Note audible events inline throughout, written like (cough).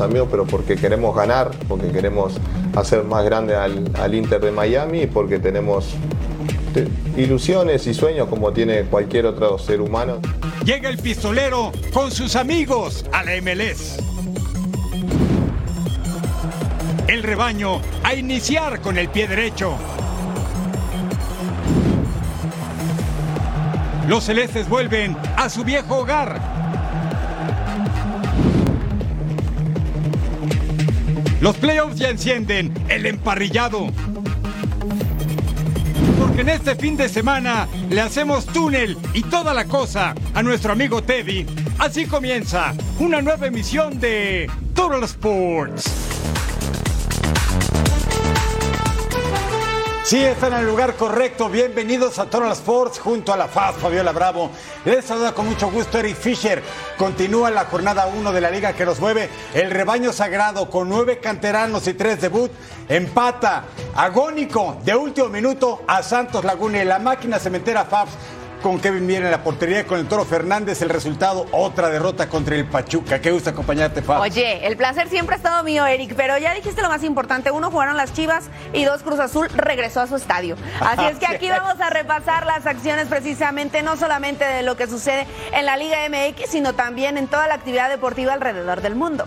Amigos, pero porque queremos ganar, porque queremos hacer más grande al, al Inter de Miami y porque tenemos te- ilusiones y sueños como tiene cualquier otro ser humano. Llega el pistolero con sus amigos a la MLS. El rebaño a iniciar con el pie derecho. Los celestes vuelven a su viejo hogar. Los playoffs ya encienden el emparrillado. Porque en este fin de semana le hacemos túnel y toda la cosa a nuestro amigo Teddy. Así comienza una nueva emisión de Total Sports. Sí, están en el lugar correcto. Bienvenidos a Total Sports junto a la FAS Fabiola Bravo. Les saluda con mucho gusto Eric Fisher. Continúa la jornada 1 de la liga que nos mueve. El rebaño sagrado con nueve canteranos y tres debut. Empata agónico de último minuto a Santos Laguna y la máquina cementera FABS con Kevin Mier en la portería con el Toro Fernández. El resultado, otra derrota contra el Pachuca. Qué gusto acompañarte, Fabs. Oye, el placer siempre ha estado mío, Eric, pero ya dijiste lo más importante. Uno, jugaron las Chivas y dos, Cruz Azul regresó a su estadio. Así es que (laughs) aquí vamos a repasar las acciones precisamente, no solamente de lo que sucede en la Liga MX, sino también en toda la actividad deportiva alrededor del mundo.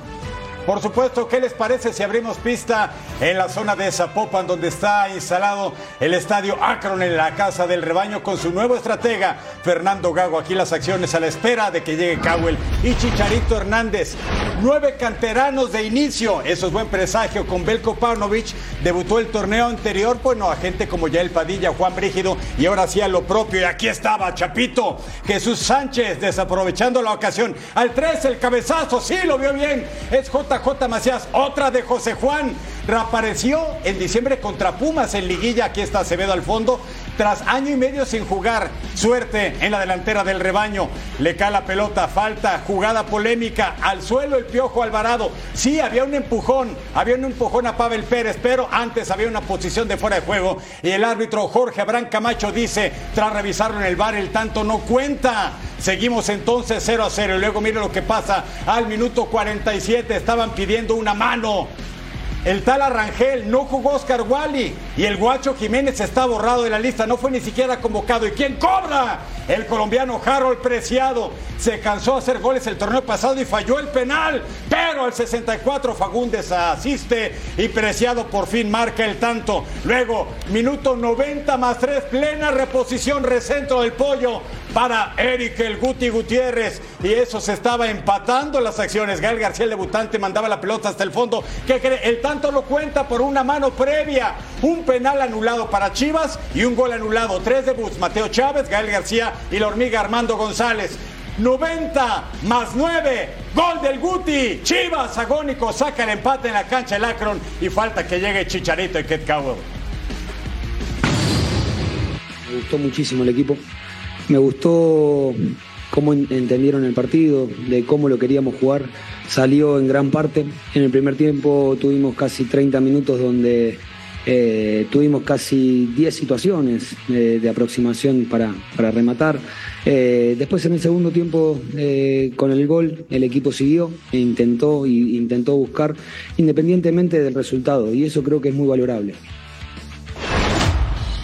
Por supuesto, ¿qué les parece si abrimos pista en la zona de Zapopan, donde está instalado el estadio Akron en la Casa del Rebaño con su nuevo estratega, Fernando Gago? Aquí las acciones a la espera de que llegue Cowell y Chicharito Hernández. Nueve canteranos de inicio, eso es buen presagio con Belko Paunovic. Debutó el torneo anterior, bueno, a gente como Yael Padilla, Juan Brígido y ahora sí a lo propio. Y aquí estaba Chapito, Jesús Sánchez, desaprovechando la ocasión. Al 3, el cabezazo, sí, lo vio bien. Es JJ Macías, otra de José Juan. Reapareció en diciembre contra Pumas en liguilla. Aquí está Acevedo al fondo. Tras año y medio sin jugar, suerte en la delantera del rebaño. Le cae la pelota, falta, jugada polémica. Al suelo el Piojo Alvarado. Sí, había un empujón, había un empujón a Pavel Pérez, pero antes había una posición de fuera de juego. Y el árbitro Jorge Abraham Camacho dice, tras revisarlo en el bar, el tanto no cuenta. Seguimos entonces 0 a 0. Y luego mire lo que pasa al minuto 47. Estaban pidiendo una mano. El tal Arrangel no jugó Oscar Wally y el Guacho Jiménez está borrado de la lista, no fue ni siquiera convocado. ¿Y quién cobra? El colombiano Harold Preciado. Se cansó a hacer goles el torneo pasado y falló el penal, pero al 64 Fagundes asiste y Preciado por fin marca el tanto. Luego, minuto 90 más 3, plena reposición, recentro del pollo para Eric el Guti Gutiérrez. Y eso se estaba empatando las acciones. Gael García, el debutante, mandaba la pelota hasta el fondo. ¿Qué cree? El tanto lo cuenta por una mano previa. Un penal anulado para Chivas y un gol anulado. Tres debuts. Mateo Chávez, Gael García y la hormiga Armando González. 90 más 9, gol del Guti. Chivas agónico saca el empate en la cancha del Akron y falta que llegue Chicharito y Ket Cowell. Me gustó muchísimo el equipo. Me gustó cómo en- entendieron el partido, de cómo lo queríamos jugar. Salió en gran parte. En el primer tiempo tuvimos casi 30 minutos donde eh, tuvimos casi 10 situaciones eh, de aproximación para, para rematar. Eh, después en el segundo tiempo, con el gol, el equipo siguió e intentó, y intentó buscar independientemente del resultado. Y eso creo que es muy valorable.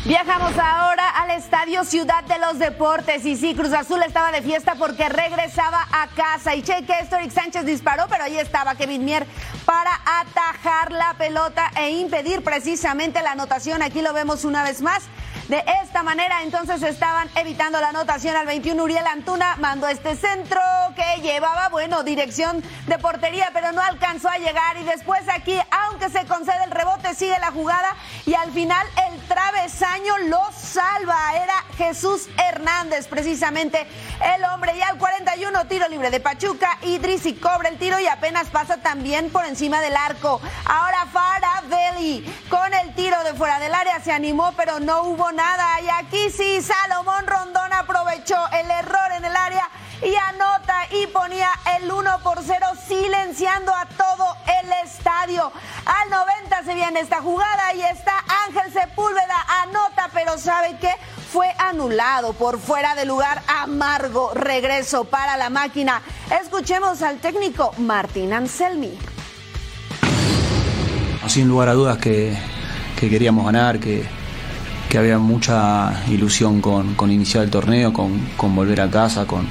Viajamos ahora al Estadio Ciudad de los Deportes. Y sí, Cruz Azul estaba de fiesta porque regresaba a casa. Y cheque esto, Sánchez disparó, pero ahí estaba Kevin Mier para atajar la pelota e impedir precisamente la anotación. Aquí lo vemos una vez más. De esta manera entonces estaban evitando la anotación al 21. Uriel Antuna mandó este centro que llevaba, bueno, dirección de portería, pero no alcanzó a llegar. Y después aquí, aunque se concede el rebote, sigue la jugada y al final el travesaño lo salva. Era Jesús Hernández, precisamente el hombre. Y al 41, tiro libre de Pachuca. Idrisi cobra el tiro y apenas pasa también por encima del arco. Ahora Faravelli con el tiro de fuera del área se animó, pero no hubo nada. Y aquí sí, Salomón Rondón aprovechó el error en el área y anota y ponía el 1 por 0 silenciando a todo el estadio. Al 90 se viene esta jugada y está Ángel Sepúlveda, anota, pero ¿sabe qué? Fue anulado por fuera de lugar amargo. Regreso para la máquina. Escuchemos al técnico Martín Anselmi. Sin lugar a dudas que, queríamos ganar, que, había mucha ilusión con, iniciar el torneo, con volver a casa, con,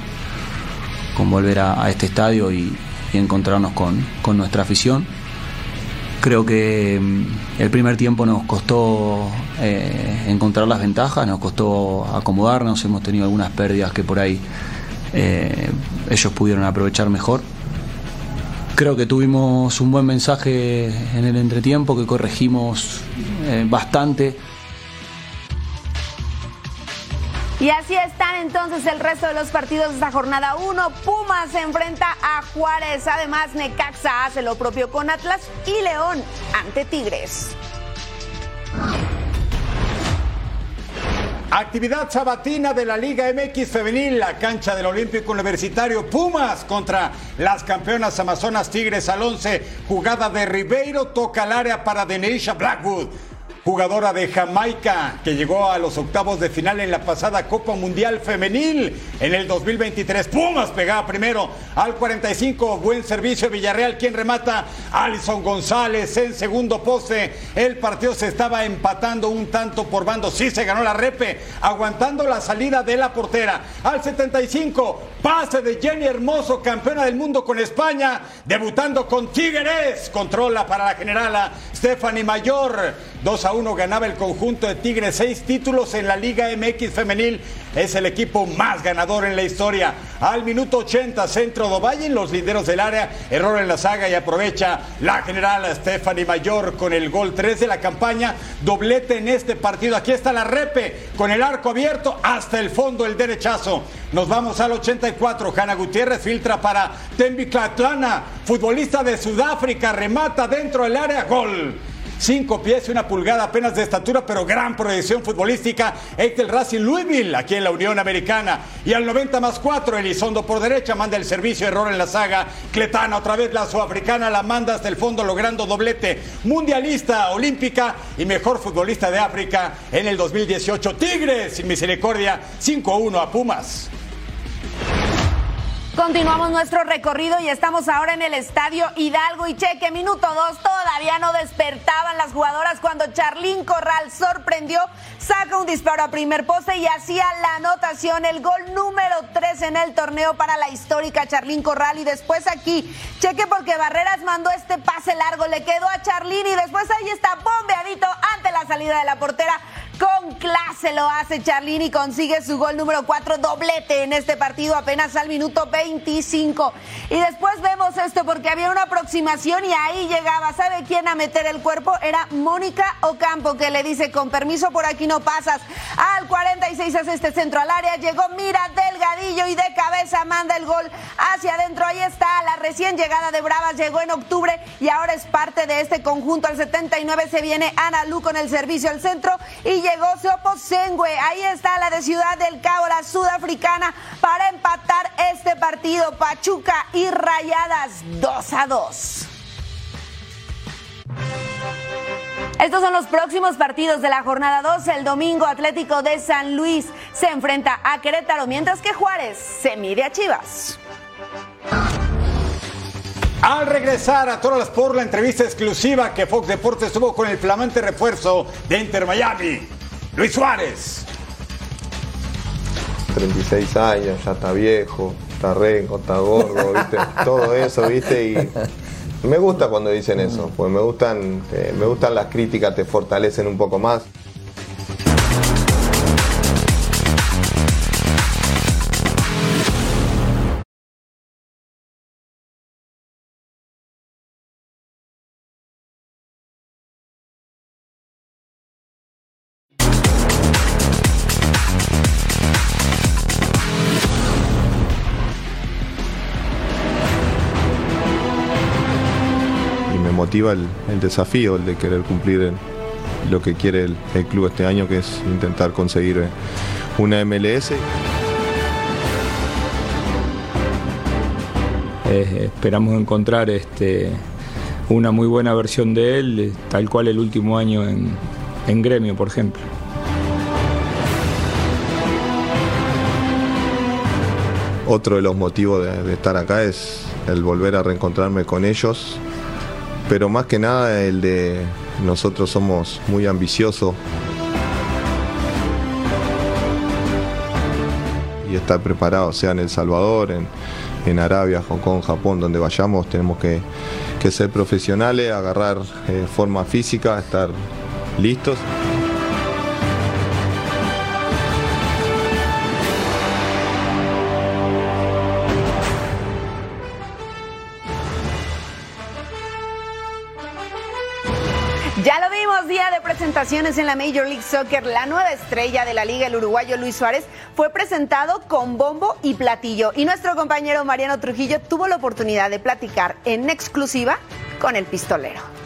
con volver a, este estadio y, encontrarnos con, nuestra afición. Creo que mm, el primer tiempo nos costó eh, encontrar las ventajas, nos costó acomodarnos, hemos tenido algunas pérdidas que por ahí eh, ellos pudieron aprovechar mejor. Creo que tuvimos un buen mensaje en el entretiempo, que corregimos eh, bastante Y así están entonces el resto de los partidos de esta jornada 1. Pumas se enfrenta a Juárez. Además, Necaxa hace lo propio con Atlas y León ante Tigres. Actividad sabatina de la Liga MX Femenil, la cancha del Olímpico Universitario Pumas contra las campeonas Amazonas Tigres al 11. Jugada de Ribeiro, toca el área para Denisha Blackwood jugadora de Jamaica que llegó a los octavos de final en la pasada Copa Mundial Femenil en el 2023. Pumas pegaba primero al 45, buen servicio Villarreal, quien remata Alison González en segundo poste. El partido se estaba empatando un tanto por bando, sí se ganó la repe, aguantando la salida de la portera. Al 75, pase de Jenny Hermoso, campeona del mundo con España, debutando con Tigres, controla para la generala Stephanie Mayor, 2 a 1 ganaba el conjunto de Tigres, seis títulos en la Liga MX femenil. Es el equipo más ganador en la historia. Al minuto 80, centro do Valle, los linderos del área, error en la saga y aprovecha la general Stephanie Mayor con el gol 3 de la campaña. Doblete en este partido. Aquí está la repe con el arco abierto hasta el fondo, el derechazo. Nos vamos al 84. Hanna Gutiérrez filtra para Tembi Clatlana, futbolista de Sudáfrica, remata dentro del área, gol. Cinco pies y una pulgada apenas de estatura, pero gran proyección futbolística. Eitel Racing Louisville, aquí en la Unión Americana. Y al 90 más 4, Elizondo por derecha, manda el servicio, error en la saga. Cletana, otra vez la sudafricana, la manda hasta el fondo, logrando doblete. Mundialista, olímpica y mejor futbolista de África en el 2018. Tigres, sin misericordia, 5-1 a Pumas. Continuamos nuestro recorrido y estamos ahora en el estadio Hidalgo. Y cheque, minuto dos, todavía no despertaban las jugadoras cuando Charlín Corral sorprendió, saca un disparo a primer poste y hacía la anotación, el gol número tres en el torneo para la histórica Charlín Corral. Y después aquí, cheque porque Barreras mandó este pase largo, le quedó a Charlín y después ahí está bombeadito ante la salida de la portera con clase lo hace Charlín y consigue su gol número 4, doblete en este partido apenas al minuto 25. Y después vemos esto porque había una aproximación y ahí llegaba. ¿Sabe quién a meter el cuerpo? Era Mónica Ocampo que le dice, con permiso por aquí no pasas. Al 46 hace este centro al área, llegó Mira Delgadillo y de cabeza manda el gol hacia adentro. Ahí está la recién llegada de Bravas, llegó en octubre y ahora es parte de este conjunto. Al 79 se viene Ana Lu con el servicio al centro y llegó Seopo Sengwe. Ahí está la de Ciudad del Cabo, la sudafricana, para empatar este partido. Pachuca y Rayadas 2 a 2. Estos son los próximos partidos de la jornada 2. El domingo Atlético de San Luis se enfrenta a Querétaro, mientras que Juárez se mide a Chivas. Al regresar a todas las por la entrevista exclusiva que Fox Deportes tuvo con el flamante refuerzo de Inter Miami. Luis Suárez. 36 años, ya está viejo, está renco, está gordo, ¿viste? (laughs) Todo eso, ¿viste? Y me gusta cuando dicen eso, pues me gustan, eh, me gustan las críticas, te fortalecen un poco más. Motiva el, desafío, el de querer cumplir lo que quiere el, club este año, que es intentar conseguir eh, una MLS. esperamos encontrar este, una muy buena versión de él, tal cual el último año en gremio, por ejemplo. Otro de los motivos de, estar acá es el volver a reencontrarme con ellos, pero más que nada el de nosotros somos muy ambiciosos y estar preparados, sea en El Salvador, en, Arabia, Hong Kong, Japón, donde vayamos, tenemos que, ser profesionales, agarrar eh, forma física, estar listos. En la Major League Soccer, la nueva estrella de la liga, el uruguayo Luis Suárez, fue presentado con bombo y platillo. Y nuestro compañero Mariano Trujillo tuvo la oportunidad de platicar en exclusiva con el pistolero.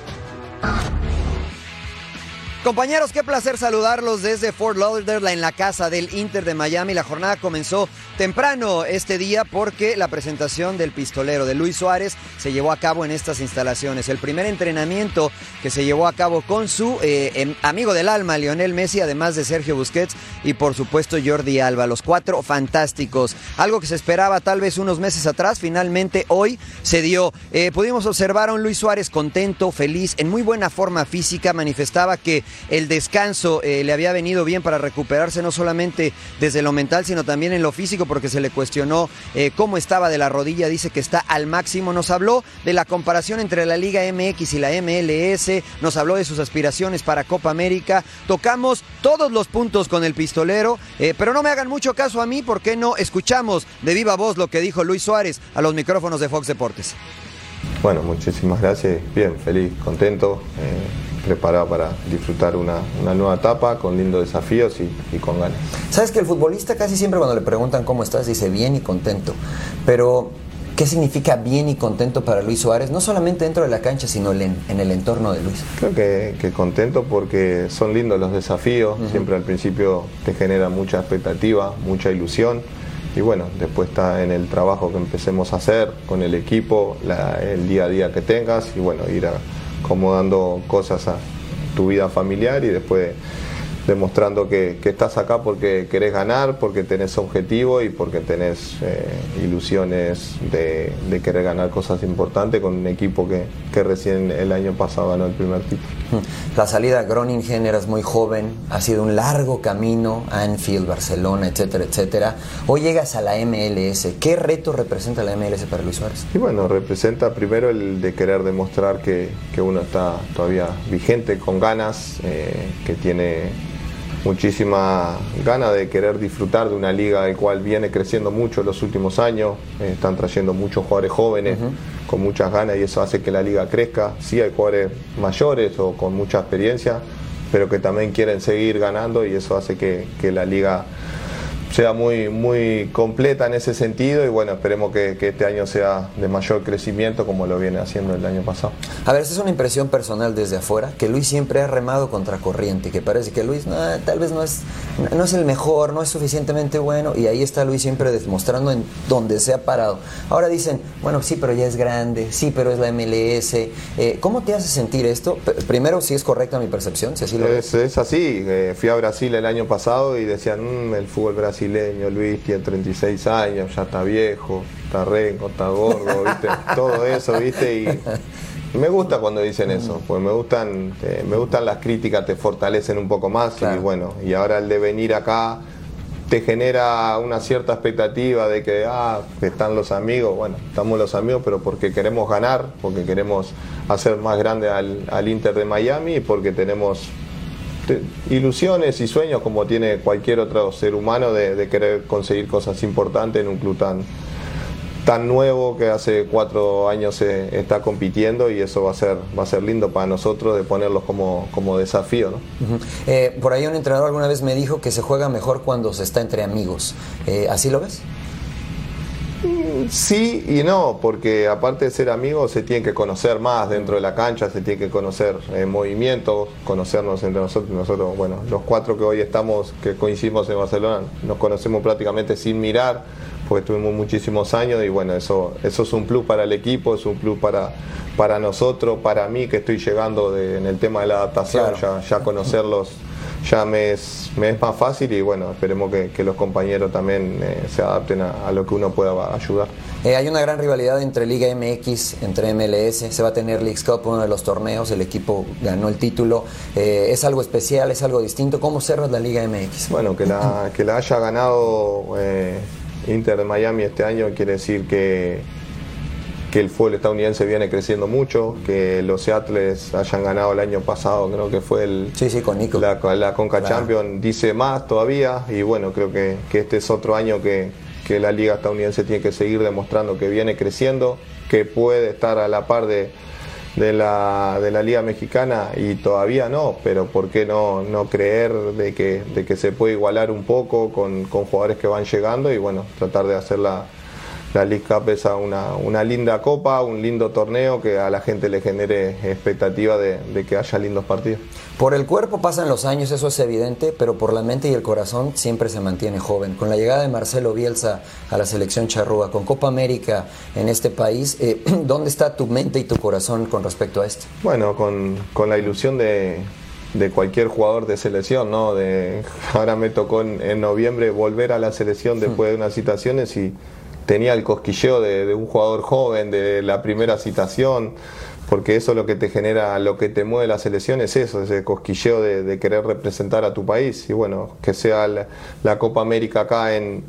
Compañeros, qué placer saludarlos desde Fort Lauderdale en la casa del Inter de Miami. La jornada comenzó temprano este día porque la presentación del pistolero de Luis Suárez se llevó a cabo en estas instalaciones. El primer entrenamiento que se llevó a cabo con su eh, em, amigo del alma, Lionel Messi, además de Sergio Busquets y por supuesto Jordi Alba. Los cuatro fantásticos. Algo que se esperaba tal vez unos meses atrás, finalmente hoy se dio. Eh, pudimos observar a un Luis Suárez contento, feliz, en muy buena forma física. Manifestaba que el descanso eh, le había venido bien para recuperarse no solamente desde lo mental, sino también en lo físico, porque se le cuestionó eh, cómo estaba de la rodilla, dice que está al máximo. Nos habló de la comparación entre la Liga MX y la MLS, nos habló de sus aspiraciones para Copa América. Tocamos todos los puntos con el pistolero, eh, pero no me hagan mucho caso a mí, porque no escuchamos de viva voz lo que dijo Luis Suárez a los micrófonos de Fox Deportes? Bueno, muchísimas gracias. Bien, feliz, contento preparado para disfrutar una, nueva etapa con lindos desafíos y, con ganas. Sabes que el futbolista casi siempre cuando le preguntan cómo estás dice bien y contento, pero ¿qué significa bien y contento para Luis Suárez? No solamente dentro de la cancha, sino en, el entorno de Luis. Creo que, contento porque son lindos los desafíos, siempre al principio te genera mucha expectativa, mucha ilusión y bueno, después está en el trabajo que empecemos a hacer con el equipo, el día a día que tengas y bueno, ir a acomodando cosas a tu vida familiar y después demostrando que, estás acá porque querés ganar, porque tenés objetivo y porque tenés eh, ilusiones de, querer ganar cosas importantes con un equipo que, recién el año pasado ganó el primer título. La salida a Groningen eras muy joven, ha sido un largo camino, Anfield, Barcelona, etcétera, etcétera. Hoy llegas a la MLS. ¿Qué reto representa la MLS para Luis Suárez? Y bueno, representa primero el de querer demostrar que, uno está todavía vigente, con ganas, eh, que tiene muchísima gana de querer disfrutar de una liga el cual viene creciendo mucho en los últimos años, eh, están trayendo muchos jugadores jóvenes con muchas ganas y eso hace que la liga crezca. Sí hay jugadores mayores o con mucha experiencia, pero que también quieren seguir ganando y eso hace que, que la liga sea muy, muy completa en ese sentido y bueno, esperemos que, este año sea de mayor crecimiento como lo viene haciendo el año pasado. A ver, esta es una impresión personal desde afuera, que Luis siempre ha remado contra corriente, que parece que Luis tal vez no es, no es el mejor, no es suficientemente bueno y ahí está Luis siempre demostrando en donde se ha parado. Ahora dicen, bueno, sí, pero ya es grande, sí, pero es la MLS. Eh, ¿Cómo te hace sentir esto? Primero, si es correcta mi percepción, si así lo es, es así, eh, fui a Brasil el año pasado y decían, mm, el fútbol brasileño brasileño, Luis tiene 36 años, ya está viejo, está renco, está gordo, ¿viste? (laughs) Todo eso, ¿viste? Y me gusta cuando dicen eso, porque me gustan, eh, me gustan las críticas, te fortalecen un poco más y bueno, y ahora el de venir acá te genera una cierta expectativa de que, ah, están los amigos, bueno, estamos los amigos, pero porque queremos ganar, porque queremos hacer más grande al, al Inter de Miami y porque tenemos ilusiones y sueños como tiene cualquier otro ser humano de, querer conseguir cosas importantes en un club tan, tan nuevo que hace cuatro años se está compitiendo y eso va a ser va a ser lindo para nosotros de ponerlos como, como desafío. ¿no? Eh, por ahí un entrenador alguna vez me dijo que se juega mejor cuando se está entre amigos. Eh, ¿Así lo ves? Sí y no, porque aparte de ser amigos se tiene que conocer más dentro de la cancha, se tiene que conocer en movimientos, conocernos entre nosotros. Nosotros, bueno, los cuatro que hoy estamos, que coincidimos en Barcelona, nos conocemos prácticamente sin mirar, porque tuvimos muchísimos años y bueno, eso, eso es un plus para el equipo, es un plus para, para nosotros, para mí que estoy llegando de- en el tema de la adaptación, ya, ya conocerlos ya me es, me es más fácil y bueno, esperemos que, que los compañeros también eh, se adapten a, a lo que uno pueda ayudar. Eh, hay una gran rivalidad entre Liga MX, entre MLS, se va a tener Leagues Cup, uno de los torneos, el equipo ganó el título, Eh, es algo especial, es algo distinto. ¿Cómo cerras la Liga MX? Bueno, que la, que la haya ganado Inter de Miami este año quiere decir que, que el fútbol estadounidense viene creciendo mucho, que los Seattles hayan ganado el año pasado, creo que fue el, Sí, sí, con Nico. la, la Conca Claro. Champions, dice más todavía y bueno, creo que, que este es otro año que, que la liga estadounidense tiene que seguir demostrando que viene creciendo, que puede estar a la par de, de la, de la liga mexicana y todavía no, pero ¿por qué no, no creer de que, de que se puede igualar un poco con, con jugadores que van llegando y bueno, tratar de hacer la, la League Cup es una, una linda copa, un lindo torneo que a la gente le genere expectativa de, de que haya lindos partidos. Por el cuerpo pasan los años, eso es evidente, pero por la mente y el corazón siempre se mantiene joven. Con la llegada de Marcelo Bielsa a la selección charrúa, con Copa América en este país, eh, (clears throat) ¿dónde está tu mente y tu corazón con respecto a esto? Bueno, con, con la ilusión de, de cualquier jugador de selección, ¿no? De, (laughs) ahora me tocó en, en noviembre volver a la selección después de unas citaciones y tenía el cosquilleo de, un jugador joven, de la primera citación, porque eso es lo que te genera, lo que te mueve la selección es eso, ese cosquilleo de, querer representar a tu país. Y bueno, que sea la Copa América acá en,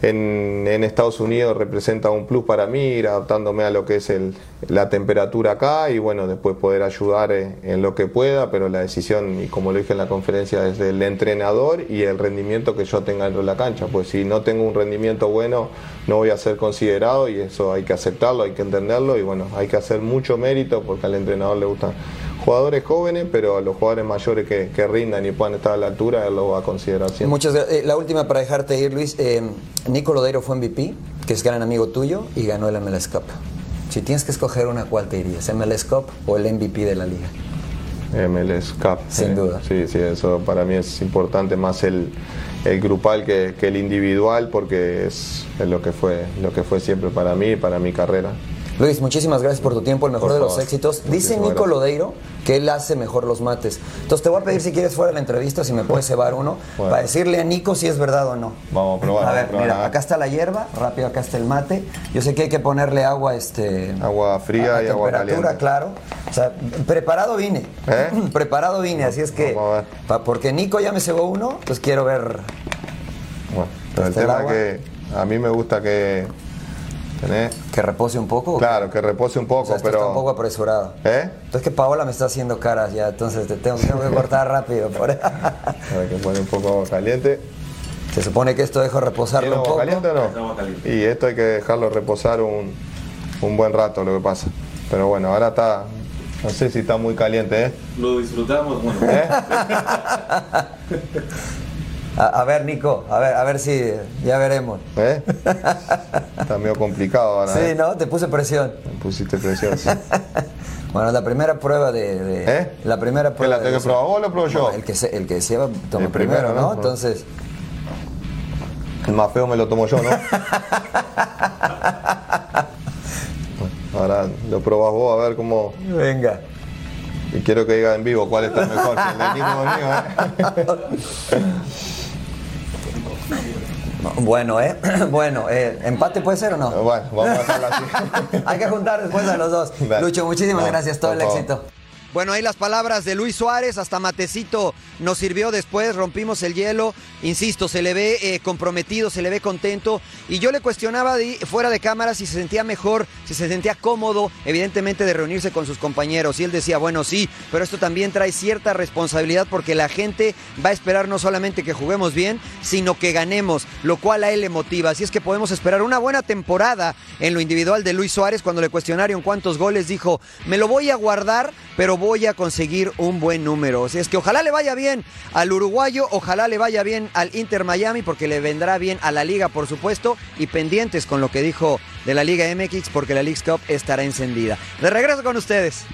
en, Estados Unidos representa un plus para mí, ir adaptándome a lo que es el, la temperatura acá y bueno, después poder ayudar en, lo que pueda, pero la decisión, y como lo dije en la conferencia, es del entrenador y el rendimiento que yo tenga dentro de la cancha. Pues si no tengo un rendimiento bueno, no voy a ser considerado y eso hay que aceptarlo, hay que entenderlo y bueno, hay que hacer mucho mérito porque al entrenador le gustan jugadores jóvenes, pero a los jugadores mayores que, que rindan y puedan estar a la altura, él lo va a considerar siempre. Muchas gra- eh, la última para dejarte ir, Luis. Eh, Nico Lodeiro fue MVP, que es gran amigo tuyo, y ganó el MLS Cup. Si tienes que escoger una, ¿cuál te irías? ¿MLS Cup o el MVP de la liga? MLS Cup. Sin eh, duda. Sí, sí, eso para mí es importante más el, el grupal que, que el individual porque es, es lo que fue lo que fue siempre para mí y para mi carrera. Luis, muchísimas gracias por tu tiempo, el mejor Por de los favor. éxitos. Dice Nico gracias. Lodeiro que él hace mejor los mates. Entonces te voy a pedir si quieres fuera de la entrevista, si me puedes cebar uno, Bueno. para decirle a Nico si es verdad o no. Vamos a probar. A ver, probar, mira, ah. acá está la hierba, rápido acá está el mate. Yo sé que hay que ponerle agua, este, Agua fría a- y agua temperatura, caliente. claro. O sea, preparado vine. ¿Eh? (laughs) preparado vine, así es que Vamos a ver. pa- porque Nico ya me cebó uno, pues quiero ver. Bueno, pero el ¿Está el tema agua? que a mí me gusta que tenés, Que repose un poco. claro, que repose un O poco, sea, esto pero está un poco apresurado. ¿eh? Entonces que Paola me está haciendo caras ya, entonces te tengo, tengo que cortar rápido. por- (laughs) Hay que poner un poco agua caliente. Se supone que esto dejo ¿Tiene reposarlo un poco. caliente o no? Y esto hay que dejarlo reposar un, un buen rato, lo que pasa. Pero bueno, ahora está, no sé si está muy caliente, ¿eh? Lo disfrutamos, bueno. ¿Eh? (laughs) A, a ver, Nico, a ver, a ver si ya veremos. ¿Eh? Está medio complicado ahora. Sí, ¿eh? ¿no? Te puse presión. Me pusiste presión. sí. (laughs) Bueno, la primera prueba de. de- ¿Eh? La primera ¿Que prueba. la tengo de que probar vos o lo pruebo yo? No, el que se, el que se lleva toma El primero, primero, ¿no? ¿no? Entonces. El más feo me lo tomo yo, ¿no? (laughs) Ahora lo probás vos a ver cómo. Venga. Y quiero que diga en vivo cuál está mejor. el de Nico o el mío, ¿eh? (laughs) Bueno, ¿eh? (clears throat) Bueno, eh, ¿empate puede ser o no? Bueno, vamos a dejarlo así. (laughs) Hay que juntar después a los dos. Lucho, muchísimas No, gracias. Todo el éxito. Bueno, ahí las palabras de Luis Suárez, hasta Matecito nos sirvió después, rompimos el hielo, insisto, se le ve eh, comprometido, se le ve contento y yo le cuestionaba de- fuera de cámara si se sentía mejor, si se sentía cómodo, evidentemente de reunirse con sus compañeros y él decía, bueno, sí, pero esto también trae cierta responsabilidad porque la gente va a esperar no solamente que juguemos bien, sino que ganemos, lo cual a él le motiva, así es que podemos esperar una buena temporada en lo individual de Luis Suárez cuando le cuestionaron cuántos goles dijo, me lo voy a guardar, pero voy a conseguir un buen número. O sea, es que ojalá le vaya bien al uruguayo, ojalá le vaya bien al Inter Miami, porque le vendrá bien a la liga, por supuesto, y pendientes con lo que dijo de la Liga MX, porque la League Cup estará encendida. De regreso con ustedes.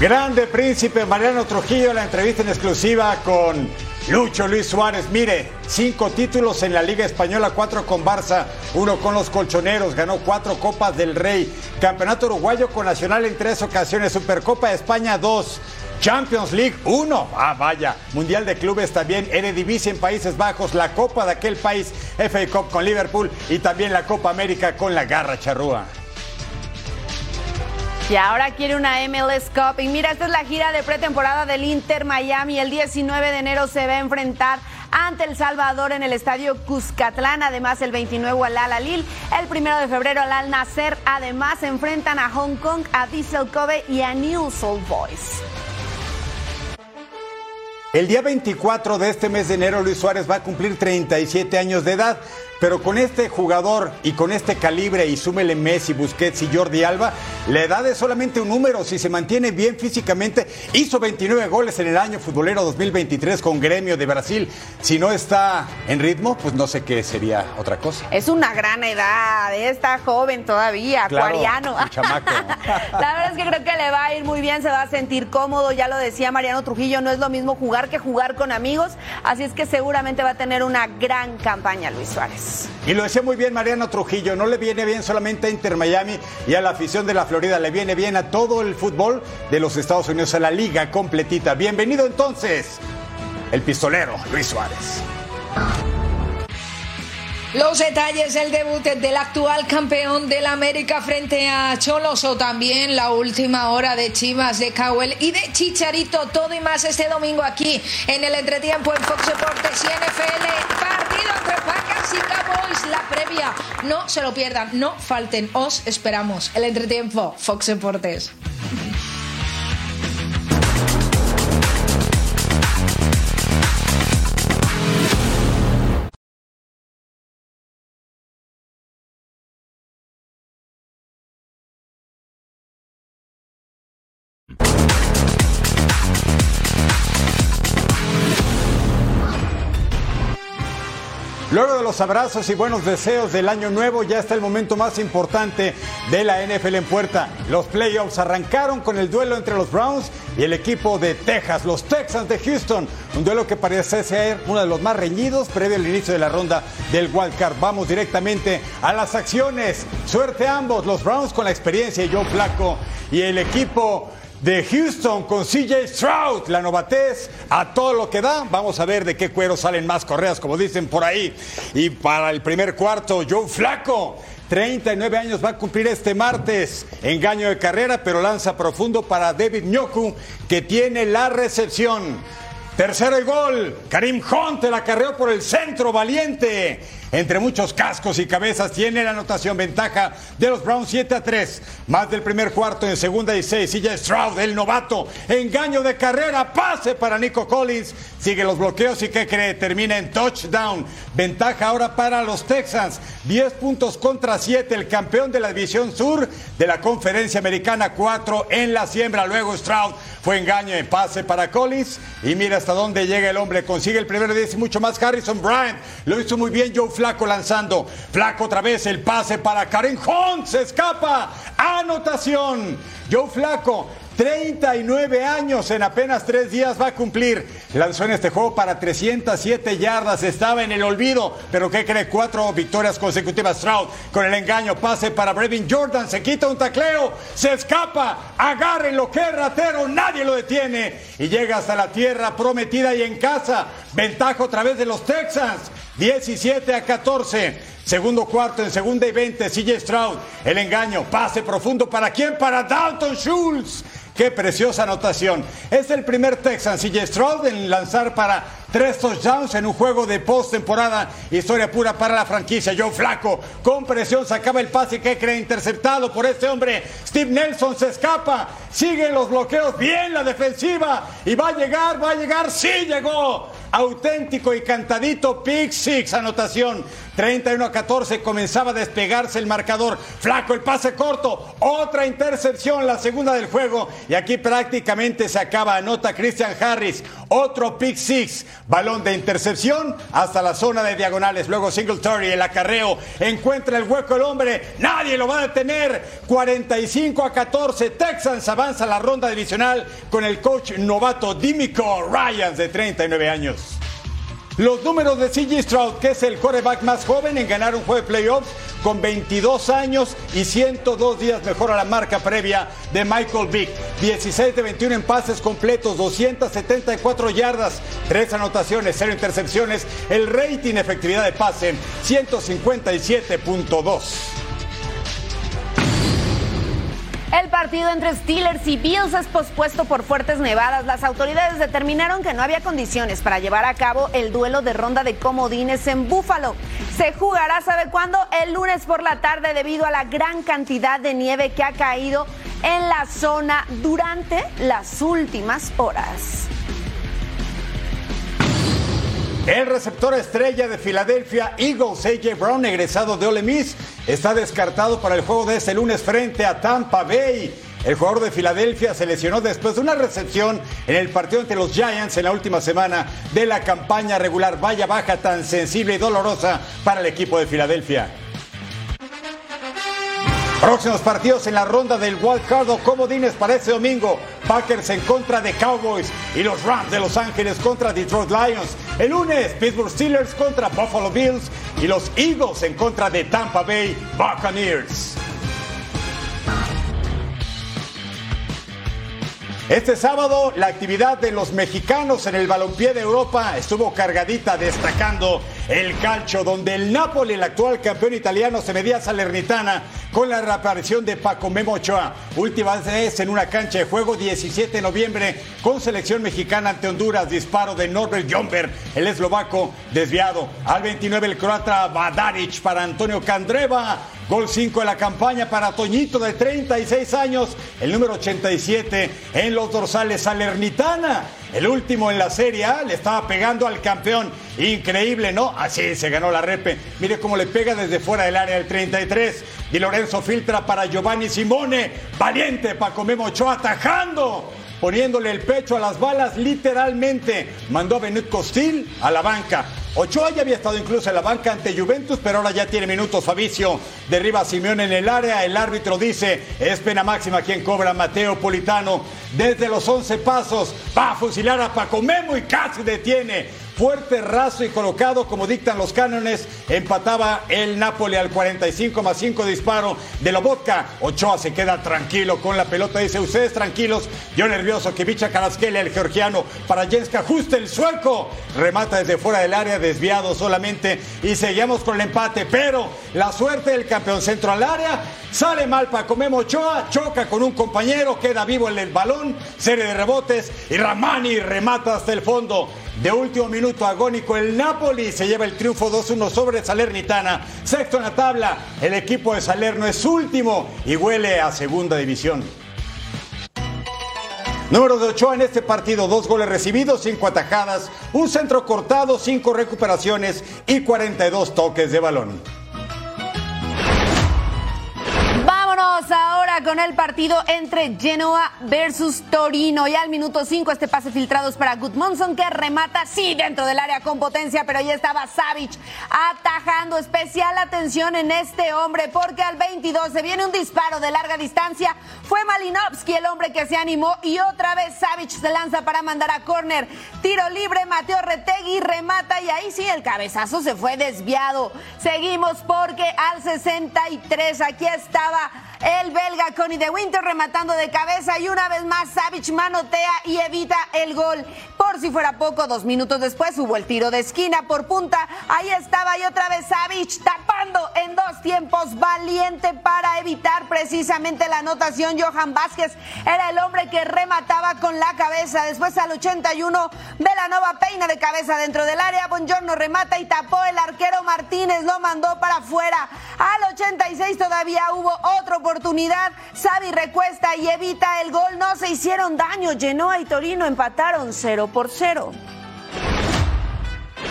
Grande príncipe Mariano Trujillo, la entrevista en exclusiva con Lucho Luis Suárez. Mire, cinco títulos en la Liga Española, cuatro con Barça, uno con los Colchoneros, ganó cuatro Copas del Rey, Campeonato Uruguayo con Nacional en tres ocasiones, Supercopa de España dos. Champions League uno. ah vaya, Mundial de Clubes también, Eredivisie en Países Bajos, la Copa de aquel país, FA Cup con Liverpool y también la Copa América con la Garra Charrúa. Y ahora quiere una MLS Cup. Y mira, esta es la gira de pretemporada del Inter Miami. El 19 de enero se va a enfrentar ante El Salvador en el estadio Cuscatlán. Además, el 29 al Al Alil. El 1 de febrero al Al Nacer. Además, se enfrentan a Hong Kong, a Diesel Kobe y a New Soul Boys. El día 24 de este mes de enero, Luis Suárez va a cumplir 37 años de edad. Pero con este jugador y con este calibre y súmele Messi, Busquets y Jordi Alba, la edad es solamente un número. Si se mantiene bien físicamente, hizo 29 goles en el año futbolero 2023 con Gremio de Brasil. Si no está en ritmo, pues no sé qué sería otra cosa. Es una gran edad, está joven todavía, acuariano. Chamaco. (laughs) la verdad es que creo que le va a ir muy bien, se va a sentir cómodo, ya lo decía Mariano Trujillo, no es lo mismo jugar que jugar con amigos, así es que seguramente va a tener una gran campaña Luis Suárez. Y lo decía muy bien Mariano Trujillo, no le viene bien solamente a Inter Miami y a la afición de la Florida, le viene bien a todo el fútbol de los Estados Unidos, a la liga completita. Bienvenido entonces, el pistolero Luis Suárez. Los detalles del debut del actual campeón del América frente a Cholos o también la última hora de Chivas de Cowell y de Chicharito, todo y más este domingo aquí en el entretiempo en Fox Deportes y NFL. Partido entre Pacas y Cowboys, la previa. No se lo pierdan, no falten, os esperamos. El entretiempo, Fox Deportes. Luego de los abrazos y buenos deseos del año nuevo, ya está el momento más importante de la NFL en puerta. Los playoffs arrancaron con el duelo entre los Browns y el equipo de Texas, los Texans de Houston. Un duelo que parece ser uno de los más reñidos previo al inicio de la ronda del Wild Card. Vamos directamente a las acciones. Suerte a ambos, los Browns con la experiencia y Joe Flaco y el equipo de Houston con CJ Stroud, la novatez a todo lo que da. Vamos a ver de qué cuero salen más correas, como dicen por ahí. Y para el primer cuarto, Joe Flaco. 39 años va a cumplir este martes. Engaño de carrera, pero lanza profundo para David Nyoku, que tiene la recepción. Tercero y gol. Karim Hunt la carreó por el centro valiente. Entre muchos cascos y cabezas tiene la anotación ventaja de los Browns 7 a 3. Más del primer cuarto en segunda y seis. ya Stroud, el novato. Engaño de carrera. Pase para Nico Collins. Sigue los bloqueos y que cree? Termina en touchdown. Ventaja ahora para los Texans. 10 puntos contra 7. El campeón de la división sur de la conferencia americana 4 en la siembra. Luego Stroud fue engaño en pase para Collins. Y mira hasta dónde llega el hombre. Consigue el primer 10 y mucho más. Harrison Bryant lo hizo muy bien. Joe Flaco lanzando. Flaco otra vez el pase para Karen Hunt. Se escapa. Anotación. Joe Flaco 39 años en apenas tres días va a cumplir. Lanzó en este juego para 307 yardas. Estaba en el olvido, pero ¿qué cree? Cuatro victorias consecutivas. Stroud con el engaño. Pase para Brevin Jordan. Se quita un tacleo. Se escapa. Agarren lo que ratero. Nadie lo detiene. Y llega hasta la tierra prometida y en casa. Ventaja otra vez de los Texans. 17 a 14. Segundo cuarto en segunda y 20. CJ Stroud. El engaño. Pase profundo. ¿Para quién? Para Dalton Schultz. Qué preciosa anotación. Es el primer Texan, CJ Stroud, en lanzar para tres touchdowns en un juego de postemporada. Historia pura para la franquicia. Joe Flaco con presión sacaba el pase que cree interceptado por este hombre. Steve Nelson se escapa. Siguen los bloqueos. Bien la defensiva. Y va a llegar, va a llegar. Sí llegó auténtico y cantadito pick six, anotación 31 a 14, comenzaba a despegarse el marcador, flaco el pase corto, otra intercepción, la segunda del juego. Y aquí prácticamente se acaba, anota Christian Harris, otro pick six, balón de intercepción hasta la zona de diagonales, luego Singletary, el acarreo, encuentra el hueco el hombre, nadie lo va a detener, 45 a 14, Texans avanza la ronda divisional con el coach novato Dimico Ryans de 39 años. Los números de CG Stroud, que es el quarterback más joven en ganar un juego de playoffs con 22 años y 102 días mejor a la marca previa de Michael Vick. 16 de 21 en pases completos, 274 yardas, 3 anotaciones, 0 intercepciones. El rating efectividad de pase, 157.2. El partido entre Steelers y Bills es pospuesto por fuertes nevadas. Las autoridades determinaron que no había condiciones para llevar a cabo el duelo de ronda de comodines en Búfalo. Se jugará, ¿sabe cuándo? El lunes por la tarde debido a la gran cantidad de nieve que ha caído en la zona durante las últimas horas. El receptor estrella de Filadelfia, Eagles, AJ Brown, egresado de Ole Miss, está descartado para el juego de este lunes frente a Tampa Bay. El jugador de Filadelfia se lesionó después de una recepción en el partido entre los Giants en la última semana de la campaña regular. Vaya baja tan sensible y dolorosa para el equipo de Filadelfia. Próximos partidos en la ronda del Wild Card o comodines para este domingo. Packers en contra de Cowboys y los Rams de Los Ángeles contra Detroit Lions. El lunes, Pittsburgh Steelers contra Buffalo Bills y los Eagles en contra de Tampa Bay Buccaneers. Este sábado la actividad de los mexicanos en el balompié de Europa estuvo cargadita destacando el calcio donde el Napoli, el actual campeón italiano, se medía Salernitana con la reaparición de Paco Memo Ochoa. Última vez en una cancha de juego 17 de noviembre con selección mexicana ante Honduras, disparo de Norbert Jomber, el eslovaco desviado. Al 29 el croata Badaric para Antonio Candreva. Gol 5 de la campaña para Toñito de 36 años, el número 87 en los dorsales Salernitana. El último en la Serie le estaba pegando al campeón. Increíble, ¿no? Así se ganó la repe. Mire cómo le pega desde fuera del área del 33. Di Lorenzo filtra para Giovanni Simone. Valiente Paco Memo Ochoa atajando. Poniéndole el pecho a las balas, literalmente. Mandó a Benut Costil a la banca. Ochoa ya había estado incluso en la banca ante Juventus, pero ahora ya tiene minutos Fabricio. Derriba a Simeone en el área. El árbitro dice, es pena máxima quien cobra Mateo Politano. Desde los 11 pasos va a fusilar a Paco Memo y casi detiene. Fuerte, raso y colocado como dictan los cánones. Empataba el Napoli al 45 más 5 disparo de Lobotka. Ochoa se queda tranquilo con la pelota. Dice, ustedes tranquilos. Yo nervioso. que bicha Karaskelia, el georgiano. Para Jenska, ajuste el sueco. Remata desde fuera del área, desviado solamente. Y seguimos con el empate. Pero la suerte del campeón centro al área. Sale mal para Comemo Ochoa. Choca con un compañero. Queda vivo en el balón. Serie de rebotes. Y Ramani remata hasta el fondo. De último minuto agónico, el Napoli se lleva el triunfo 2-1 sobre Salernitana. Sexto en la tabla, el equipo de Salerno es último y huele a segunda división. Número de Ochoa en este partido, dos goles recibidos, cinco atajadas, un centro cortado, cinco recuperaciones y 42 toques de balón. Ahora con el partido entre Genoa versus Torino. Y al minuto 5 este pase filtrado es para Gudmundsson que remata, sí, dentro del área con potencia, pero ya estaba Savic atajando. Especial atención en este hombre porque al 22 se viene un disparo de larga distancia. Fue Malinovsky el hombre que se animó y otra vez Savic se lanza para mandar a córner. Tiro libre, Mateo Retegui remata y ahí sí el cabezazo se fue desviado. Seguimos porque al 63 aquí estaba el belga Connie de Winter rematando de cabeza y una vez más Savic manotea y evita el gol. Por si fuera poco, dos minutos después hubo el tiro de esquina por punta. Ahí estaba y otra vez Savic tapando en dos tiempos, valiente para evitar precisamente la anotación. Johan Vázquez era el hombre que remataba con la cabeza. Después al 81, Velanova peina de cabeza dentro del área. Bongiorno remata y tapó el arquero Martínez, lo mandó para afuera. Al 86 todavía hubo otra oportunidad. Xavi recuesta y evita el gol. No se hicieron daño. Genoa y Torino empataron 0 por 0.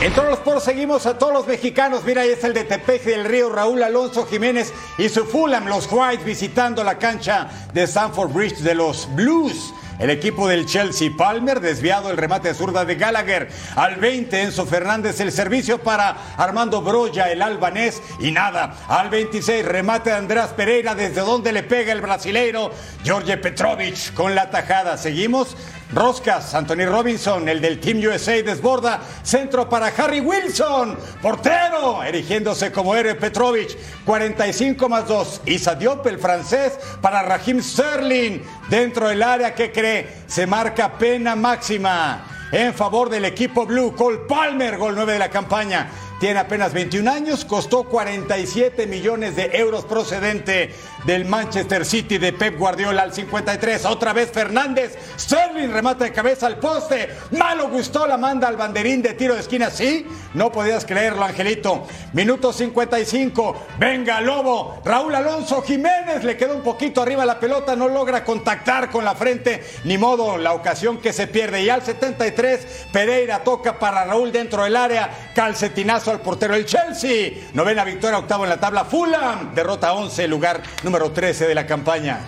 En todos los poros seguimos a todos los mexicanos. Mira, ahí está el de Tepeji del Río, Raúl Alonso Jiménez y su Fulham, los Whites, visitando la cancha de Stanford Bridge de los Blues. El equipo del Chelsea Palmer, desviado el remate zurda de Gallagher. Al 20, Enzo Fernández, el servicio para Armando Broya, el albanés. Y nada, al 26, remate de Andrés Pereira, desde donde le pega el brasileiro Jorge Petrovic con la tajada. Seguimos. Roscas, Anthony Robinson, el del Team USA desborda, centro para Harry Wilson, portero, erigiéndose como héroe Petrovic, 45 más 2, Isa Diop, el francés, para Raheem Sterling, dentro del área que cree, se marca pena máxima en favor del equipo Blue, Cole Palmer, gol 9 de la campaña. Tiene apenas 21 años, costó 47 millones de euros procedente del Manchester City de Pep Guardiola al 53. Otra vez Fernández, Sterling remata de cabeza al poste. Malo gustó la manda al banderín de tiro de esquina. Sí, no podías creerlo, Angelito. Minuto 55. Venga, Lobo. Raúl Alonso Jiménez le quedó un poquito arriba la pelota, no logra contactar con la frente. Ni modo, la ocasión que se pierde. Y al 73, Pereira toca para Raúl dentro del área. Calcetinazo al portero del Chelsea. Novena victoria, octavo en la tabla. Fulham derrota 11, lugar número 13 de la campaña.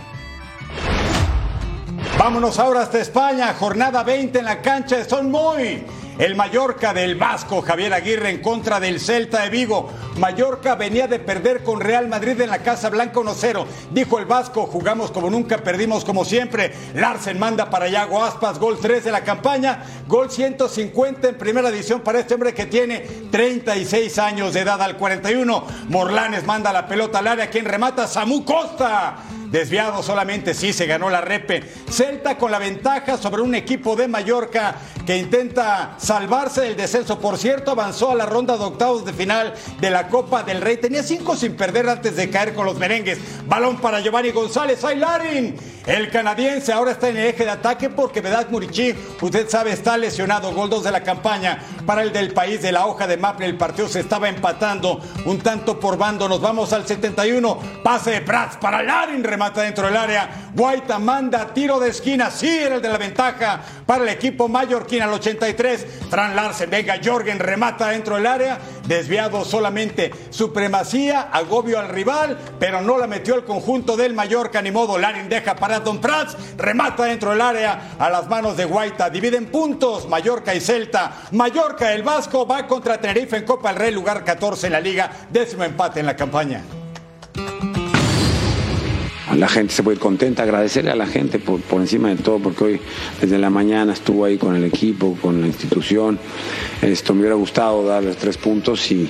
Vámonos ahora hasta España, jornada 20 en la cancha de Son Moy. El Mallorca del Vasco, Javier Aguirre en contra del Celta de Vigo. Mallorca venía de perder con Real Madrid en la Casa Blanca 1-0. Dijo el Vasco, jugamos como nunca, perdimos como siempre. Larsen manda para Yago Aspas, gol 3 de la campaña. Gol 150 en primera edición para este hombre que tiene 36 años de edad al 41. Morlanes manda la pelota al área, quien remata Samu Costa. Desviado solamente, sí, se ganó la repe. Celta con la ventaja sobre un equipo de Mallorca que intenta salvarse del descenso. Por cierto, avanzó a la ronda de octavos de final de la Copa del Rey. Tenía cinco sin perder antes de caer con los merengues. Balón para Giovanni González. ¡Ay, Larin! El canadiense ahora está en el eje de ataque porque Vedat Murichi, usted sabe, está lesionado. Gol 2 de la campaña para el del país de la hoja de Maple. El partido se estaba empatando un tanto por bando. Nos vamos al 71. Pase de Prats para Larin. Remata dentro del área. Guaita manda tiro de esquina. Sí, era el de la ventaja para el equipo mallorquín al 83. Fran Larsen, venga, Jorgen remata dentro del área. Desviado solamente supremacía, agobio al rival, pero no la metió el conjunto del Mallorca. Ni modo, Larin deja para Don Prats. Remata dentro del área a las manos de Guaita. Dividen puntos Mallorca y Celta. Mallorca, el Vasco, va contra Tenerife en Copa del Rey, lugar 14 en la liga. Décimo empate en la campaña. La gente se puede ir contenta, agradecerle a la gente por, por encima de todo, porque hoy desde la mañana estuvo ahí con el equipo, con la institución. Esto me hubiera gustado darles tres puntos y,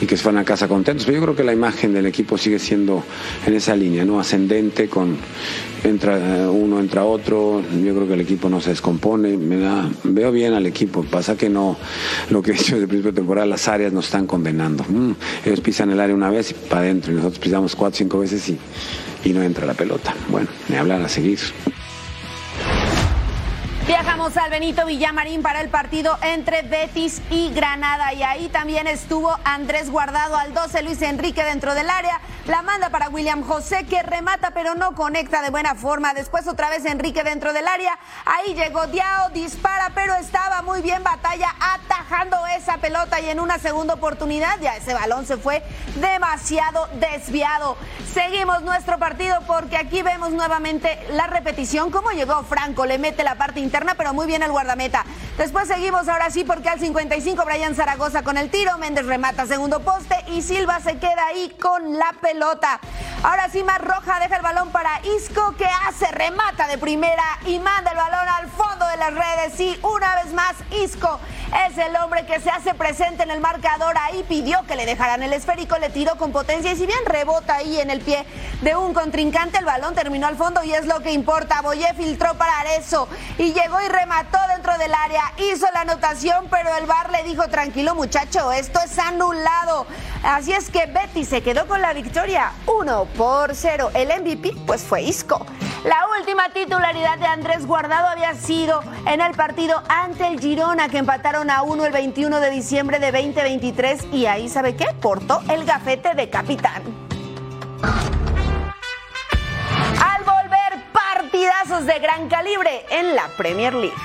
y que se fueran a casa contentos. Pero yo creo que la imagen del equipo sigue siendo en esa línea, ¿no? Ascendente, con entra uno, entra otro. Yo creo que el equipo no se descompone. Veo bien al equipo. Pasa que no, lo que he dicho desde el principio de temporada, las áreas nos están condenando. Mm, ellos pisan el área una vez y para adentro, y nosotros pisamos cuatro, cinco veces y y no entra la pelota. Bueno, me hablan a seguir. Viajamos al Benito Villamarín para el partido entre Betis y Granada. Y ahí también estuvo Andrés Guardado al 12, Luis Enrique dentro del área, la manda para William José que remata pero no conecta de buena forma, después otra vez Enrique dentro del área, ahí llegó Diao, dispara pero estaba muy bien. Batalla atajando esa pelota y en una segunda oportunidad ya ese balón se fue demasiado desviado. Seguimos nuestro partido porque aquí vemos nuevamente la repetición, cómo llegó Franco, le mete la parte interna pero muy bien el guardameta. Después seguimos ahora sí porque al 55 Brian Zaragoza con el tiro, Méndez remata segundo poste y Silva se queda ahí con la pelota. Ahora sí más roja deja el balón para Isco que hace remata de primera y manda el balón al fondo de las redes y una vez más Isco es el hombre que se hace presente en el marcador ahí, pidió que le dejaran el esférico, le tiró con potencia y si bien rebota ahí en el pie de un contrincante, el balón terminó al fondo y es lo que importa. Boyé filtró para Arezo y llegó y remató dentro del área, hizo la anotación, pero el bar le dijo, tranquilo muchacho, esto es anulado. Así es que Betty se quedó con la victoria, 1 por 0. El MVP pues fue Isco. La última titularidad de Andrés Guardado había sido en el partido ante el Girona que empataron a 1 el 21 de diciembre de 2023 y ahí sabe qué, portó el gafete de capitán. Al volver partidazos de gran calibre en la Premier League.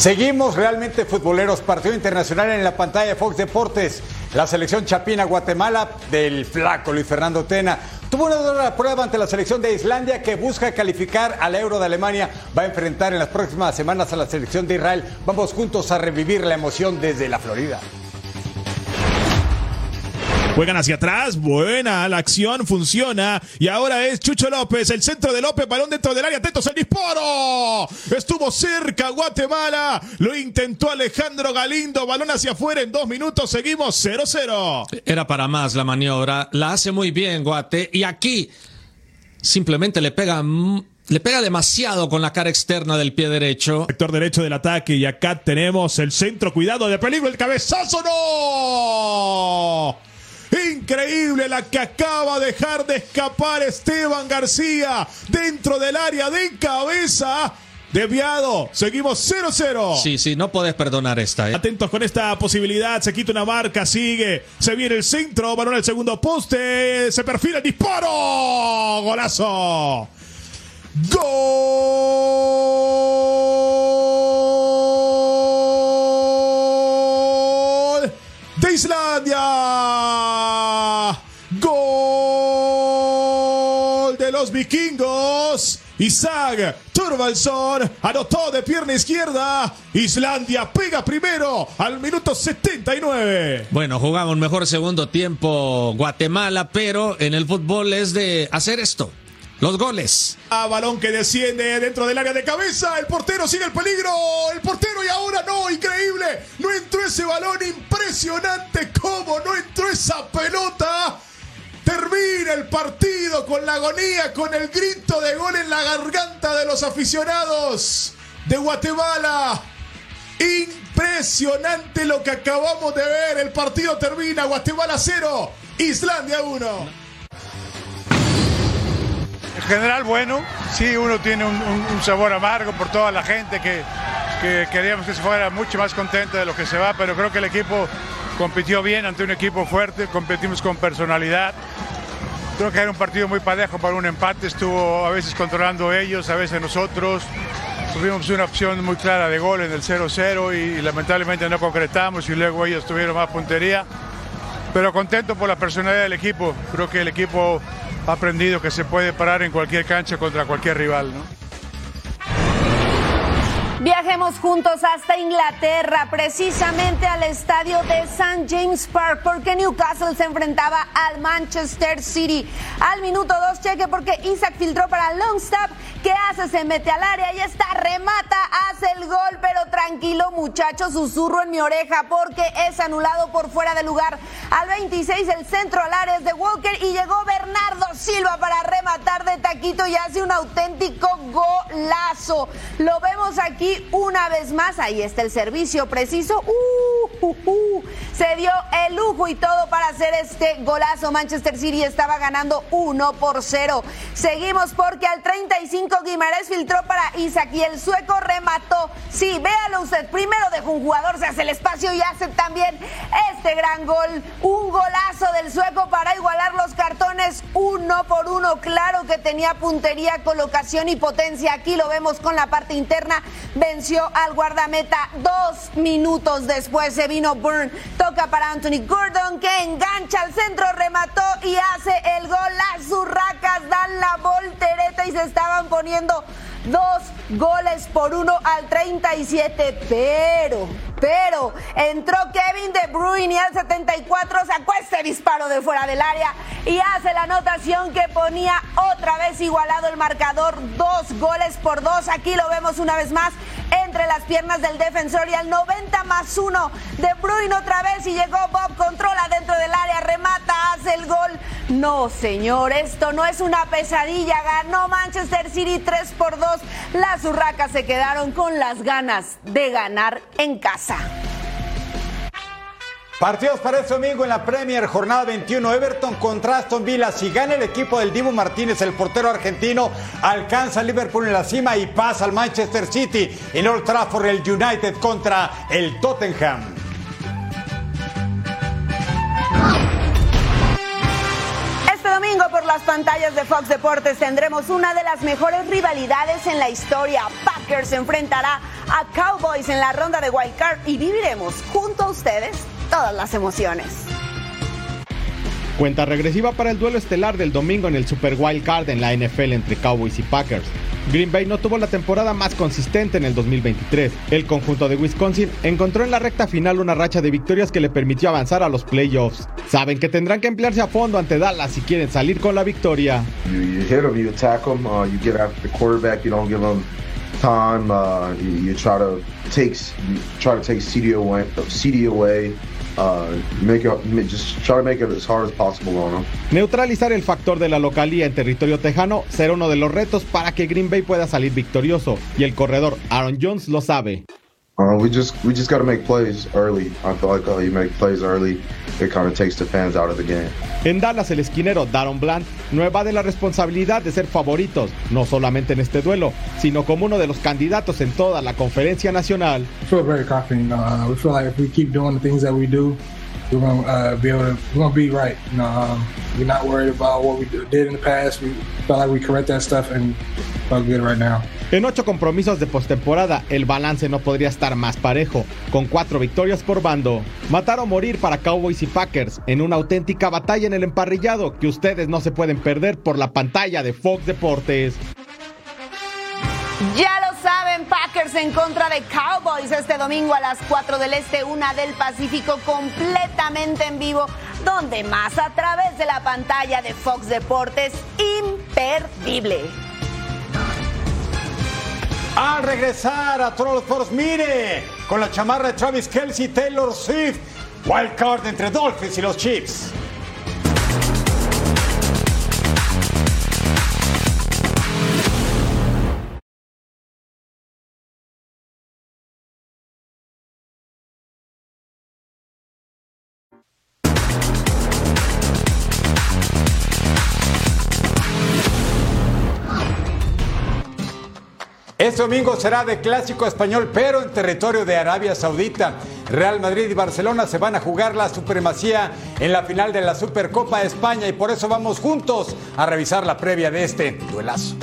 Seguimos realmente futboleros. Partido internacional en la pantalla de Fox Deportes. La selección Chapina Guatemala del flaco Luis Fernando Tena. Tuvo una dura prueba ante la selección de Islandia que busca calificar al Euro de Alemania. Va a enfrentar en las próximas semanas a la selección de Israel. Vamos juntos a revivir la emoción desde la Florida. Juegan hacia atrás, buena, la acción funciona. Y ahora es Chucho López, el centro de López, balón dentro del área, atentos al disparo. Estuvo cerca Guatemala, lo intentó Alejandro Galindo, balón hacia afuera en dos minutos, seguimos 0-0. Era para más la maniobra, la hace muy bien Guate. Y aquí simplemente le pega le pega demasiado con la cara externa del pie derecho. Sector derecho del ataque y acá tenemos el centro. Cuidado de peligro, el cabezazo no. Increíble la que acaba de dejar de escapar Esteban García dentro del área de cabeza. Desviado, seguimos 0-0. Sí, sí, no podés perdonar esta. ¿eh? Atentos con esta posibilidad, se quita una marca, sigue, se viene el centro, balón al segundo poste, se perfila el disparo, golazo. Gol Isaac Turvalson anotó de pierna izquierda. Islandia pega primero al minuto 79. Bueno, jugamos mejor segundo tiempo Guatemala, pero en el fútbol es de hacer esto. Los goles. A balón que desciende dentro del área de cabeza. El portero sigue el peligro. El portero y ahora no. Increíble. No entró ese balón. Impresionante cómo no entró esa pelota. Termina el partido con la agonía, con el grito de gol en la garganta de los aficionados de Guatemala. Impresionante lo que acabamos de ver. El partido termina. Guatemala 0, Islandia 1. En general, bueno, sí, uno tiene un, sabor amargo por toda la gente que, que queríamos que se fuera mucho más contenta de lo que se va, pero creo que el equipo compitió bien ante un equipo fuerte, competimos con personalidad. Creo que era un partido muy parejo para un empate, estuvo a veces controlando ellos, a veces nosotros. Tuvimos una opción muy clara de gol en el 0-0 y, lamentablemente no concretamos y luego ellos tuvieron más puntería. Pero contento por la personalidad del equipo. Creo que el equipo ha aprendido que se puede parar en cualquier cancha contra cualquier rival. Viajemos juntos hasta Inglaterra, precisamente al estadio de St. James Park, porque Newcastle se enfrentaba al Manchester City. Al minuto dos, cheque porque Isaac filtró para Longstaff. ¿Qué hace? Se mete al área y está, remata, hace el gol, pero tranquilo muchachos, susurro en mi oreja porque es anulado por fuera de lugar. Al 26 el centro al área es de Walker y llegó Bernardo Silva para rematar de taquito y hace un auténtico golazo. Lo vemos aquí una vez más, ahí está el servicio preciso. Uh, uh, uh. Se dio el lujo y todo para hacer este golazo. Manchester City estaba ganando 1 por 0. Seguimos porque al 35 Guimarães filtró para Isaac y el sueco remató. Sí, véalo usted. Primero dejó un jugador, se hace el espacio y hace también este gran gol. Un golazo del sueco para igualar los cartones uno por uno. Claro que tenía puntería, colocación y potencia. Aquí lo vemos con la parte interna. Venció al guardameta dos minutos después. Se vino Burn. Toca para Anthony Gordon que engancha al centro, remató y hace el gol. Las urracas dan la voltereta y se estaban poniendo dos goles por uno al 37. Pero, pero entró Kevin De Bruyne y al 74 sacó este disparo de fuera del área y hace la anotación que ponía otra vez igualado el marcador. Dos goles por dos. Aquí lo vemos una vez más entre las piernas del defensor y al 90 más uno. De Bruyne otra vez y llegó Bob, controla dentro del área, remata, hace el gol. No, señor, esto no es una pesadilla. Ganó Manchester City 3 por 2. Las urracas se quedaron con las ganas de ganar en casa. Partidos para este domingo en la Premier, jornada 21. Everton contra Aston Villa. Si gana el equipo del Dibu Martínez, el portero argentino, alcanza a Liverpool en la cima y pasa al Manchester City. En Old Trafford, el United contra el Tottenham. Por las pantallas de Fox Deportes tendremos una de las mejores rivalidades en la historia. Packers enfrentará a Cowboys en la ronda de Wild Card y viviremos junto a ustedes todas las emociones. Cuenta regresiva para el duelo estelar del domingo en el Super Wild Card en la NFL entre Cowboys y Packers. Green Bay no tuvo la temporada más consistente en el 2023. El conjunto de Wisconsin encontró en la recta final una racha de victorias que le permitió avanzar a los playoffs. Saben que tendrán que emplearse a fondo ante Dallas si quieren salir con la victoria. You, hit them, you attack them, uh, you get after the quarterback, you don't give them time, uh, you, try to take you away. Neutralizar el factor de la localía en territorio tejano será uno de los retos para que Green Bay pueda salir victorioso, y el corredor Aaron Jones lo sabe. Uh, we just we just got to make plays early. I feel like uh, you make plays early, it kind of takes the fans out of the game. En Dallas, el esquinero Daron Bland no evade la responsabilidad de ser favoritos, no solamente en este duelo, sino como uno de los candidatos en toda la conferencia nacional. We feel very confident. Uh, we feel like if we keep doing the things that we do, we're gonna uh, be able to we're gonna be right. You know, um, we're not worried about what we did in the past. We felt like we correct that stuff and felt good right now. En ocho compromisos de postemporada, el balance no podría estar más parejo, con cuatro victorias por bando. Matar o morir para Cowboys y Packers en una auténtica batalla en el emparrillado que ustedes no se pueden perder por la pantalla de Fox Deportes. Ya lo Packers en contra de Cowboys este domingo a las 4 del Este, una del Pacífico completamente en vivo, donde más a través de la pantalla de Fox Deportes, imperdible. Al regresar a Troll Force, mire, con la chamarra de Travis Kelsey, Taylor Swift, Wild Card entre Dolphins y los Chiefs. Este domingo será de clásico español, pero en territorio de Arabia Saudita. Real Madrid y Barcelona se van a jugar la supremacía en la final de la Supercopa de España y por eso vamos juntos a revisar la previa de este duelazo.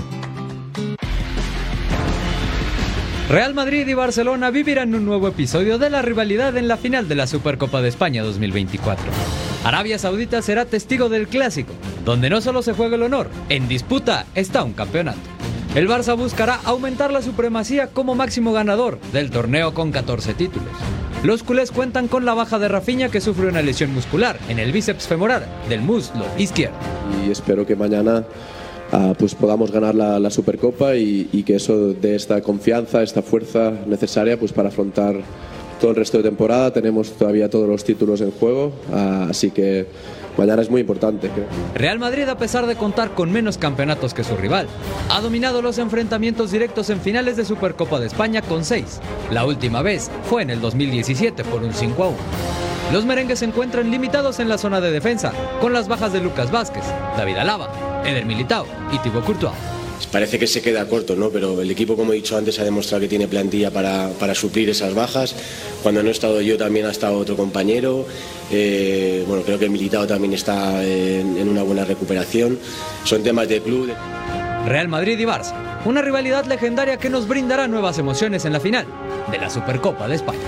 Real Madrid y Barcelona vivirán un nuevo episodio de la rivalidad en la final de la Supercopa de España 2024. Arabia Saudita será testigo del clásico, donde no solo se juega el honor, en disputa está un campeonato. El Barça buscará aumentar la supremacía como máximo ganador del torneo con 14 títulos. Los culés cuentan con la baja de Rafinha que sufre una lesión muscular en el bíceps femoral del muslo izquierdo. Y espero que mañana ah, pues podamos ganar la, Supercopa y, y que eso dé esta confianza, esta fuerza necesaria pues para afrontar todo el resto de temporada. Tenemos todavía todos los títulos en juego, así que mañana es muy importante. Real Madrid, a pesar de contar con menos campeonatos que su rival, ha dominado los enfrentamientos directos en finales de Supercopa de España con 6. La última vez fue en el 2017 por un 5 a 1. Los merengues se encuentran limitados en la zona de defensa, con las bajas de Lucas Vázquez, David Alaba, Eder Militao y Thibaut Courtois. Parece que se queda corto, ¿no? Pero el equipo, como he dicho antes, ha demostrado que tiene plantilla para, para suplir esas bajas. Cuando no he estado yo, también ha estado otro compañero. Eh, bueno, creo que el militado también está en, en una buena recuperación. Son temas de club. Real Madrid y Barça, una rivalidad legendaria que nos brindará nuevas emociones en la final de la Supercopa de España.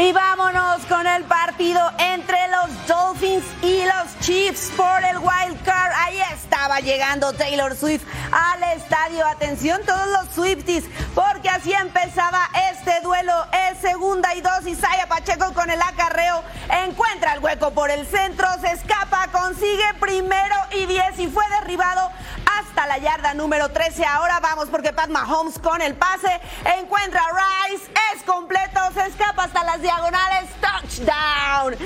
Y vámonos con el partido entre los Dolphins y los Chiefs por el Wild Card. Ahí estaba llegando Taylor Swift al estadio. Atención todos los Swifties, porque así empezaba este duelo. Es segunda y dos. Isaiah Pacheco con el acarreo encuentra el hueco por el centro, se escapa, consigue primero y diez y fue derribado hasta la yarda número 13. Ahora vamos porque Pat Mahomes con el pase encuentra a Rice, es completo, se escapa hasta las diagonales, touchdown.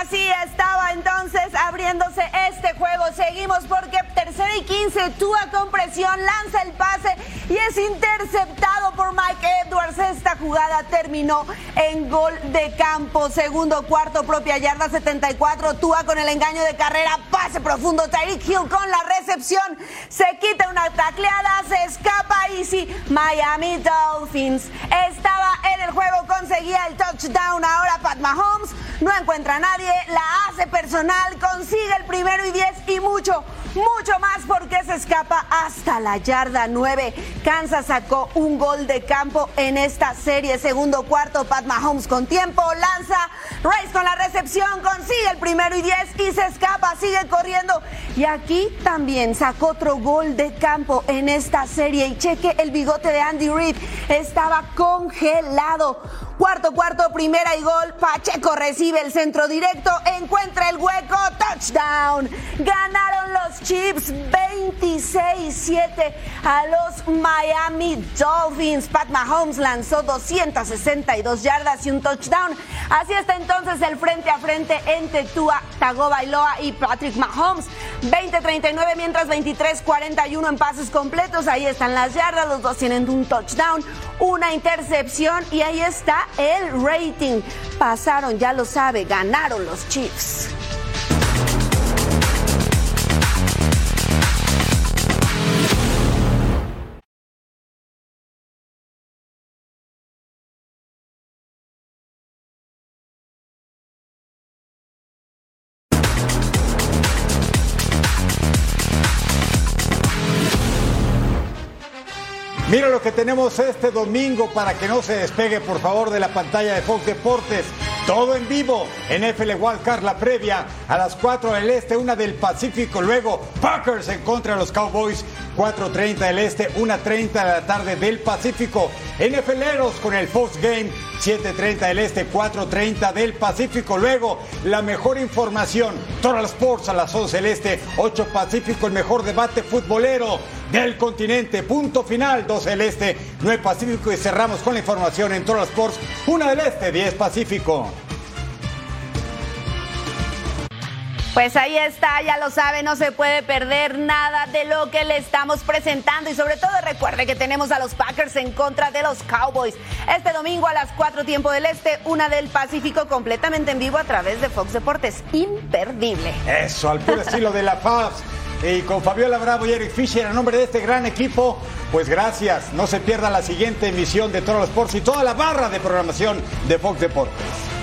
Así estaba entonces abriéndose este juego. Seguimos porque tercera y 15, Tua con presión, lanza el pase y es interceptado por Mike Edwards. Esta jugada terminó en gol de campo. Segundo cuarto, propia yarda 74. Tua con el engaño de carrera, pase profundo. Tyreek Hill con la recepción. Se quita una tacleada, se escapa y Miami Dolphins estaba en el juego, conseguía el touchdown. Ahora Pat Mahomes no encuentra a nadie, la hace personal, consigue el primero y diez y mucho, mucho más porque se escapa hasta la yarda 9. Kansas sacó un gol de campo en esta serie. Segundo cuarto, Pat Mahomes con tiempo, lanza, Rice con la recepción, consigue el primero y diez y se escapa, sigue corriendo. Y aquí también sacó otro gol de campo en esta serie. Y cheque el bigote de Andy Reid, estaba congelado. Cuarto, cuarto, primera y gol. Pacheco recibe el centro directo, encuentra el hueco, touchdown. Ganaron los Chiefs 26-7 a los Miami Dolphins. Pat Mahomes lanzó 262 yardas y un touchdown. Así está entonces el frente a frente entre Tua Tagovailoa y Patrick Mahomes. 20-39 mientras 23-41 en pases completos. Ahí están las yardas, los dos tienen un touchdown, una intercepción y ahí está el rating. Pasaron, ya lo sabe, ganaron los Chiefs. Mira lo que tenemos este domingo para que no se despegue por favor de la pantalla de Fox Deportes. Todo en vivo en FL Wildcard, la previa a las 4 del Este, una del Pacífico. Luego Packers en contra de los Cowboys, 4.30 del Este, 1.30 de la tarde del Pacífico. NFLeros con el Fox Game, 7.30 del Este, 4.30 del Pacífico. Luego la mejor información, Total Sports a las 11 del Este, 8 Pacífico, el mejor debate futbolero del continente. Punto final, 12 del Este, 9 Pacífico y cerramos con la información en Total Sports, 1 del Este, 10 Pacífico. Pues ahí está, ya lo sabe, no se puede perder nada de lo que le estamos presentando y sobre todo recuerde que tenemos a los Packers en contra de los Cowboys. Este domingo a las 4 tiempo del Este, una del Pacífico completamente en vivo a través de Fox Deportes. Imperdible. Eso, al puro (laughs) estilo de la Paz. Y con Fabiola Bravo y Eric Fisher, a nombre de este gran equipo, pues gracias. No se pierda la siguiente emisión de Todos los Sports y toda la barra de programación de Fox Deportes.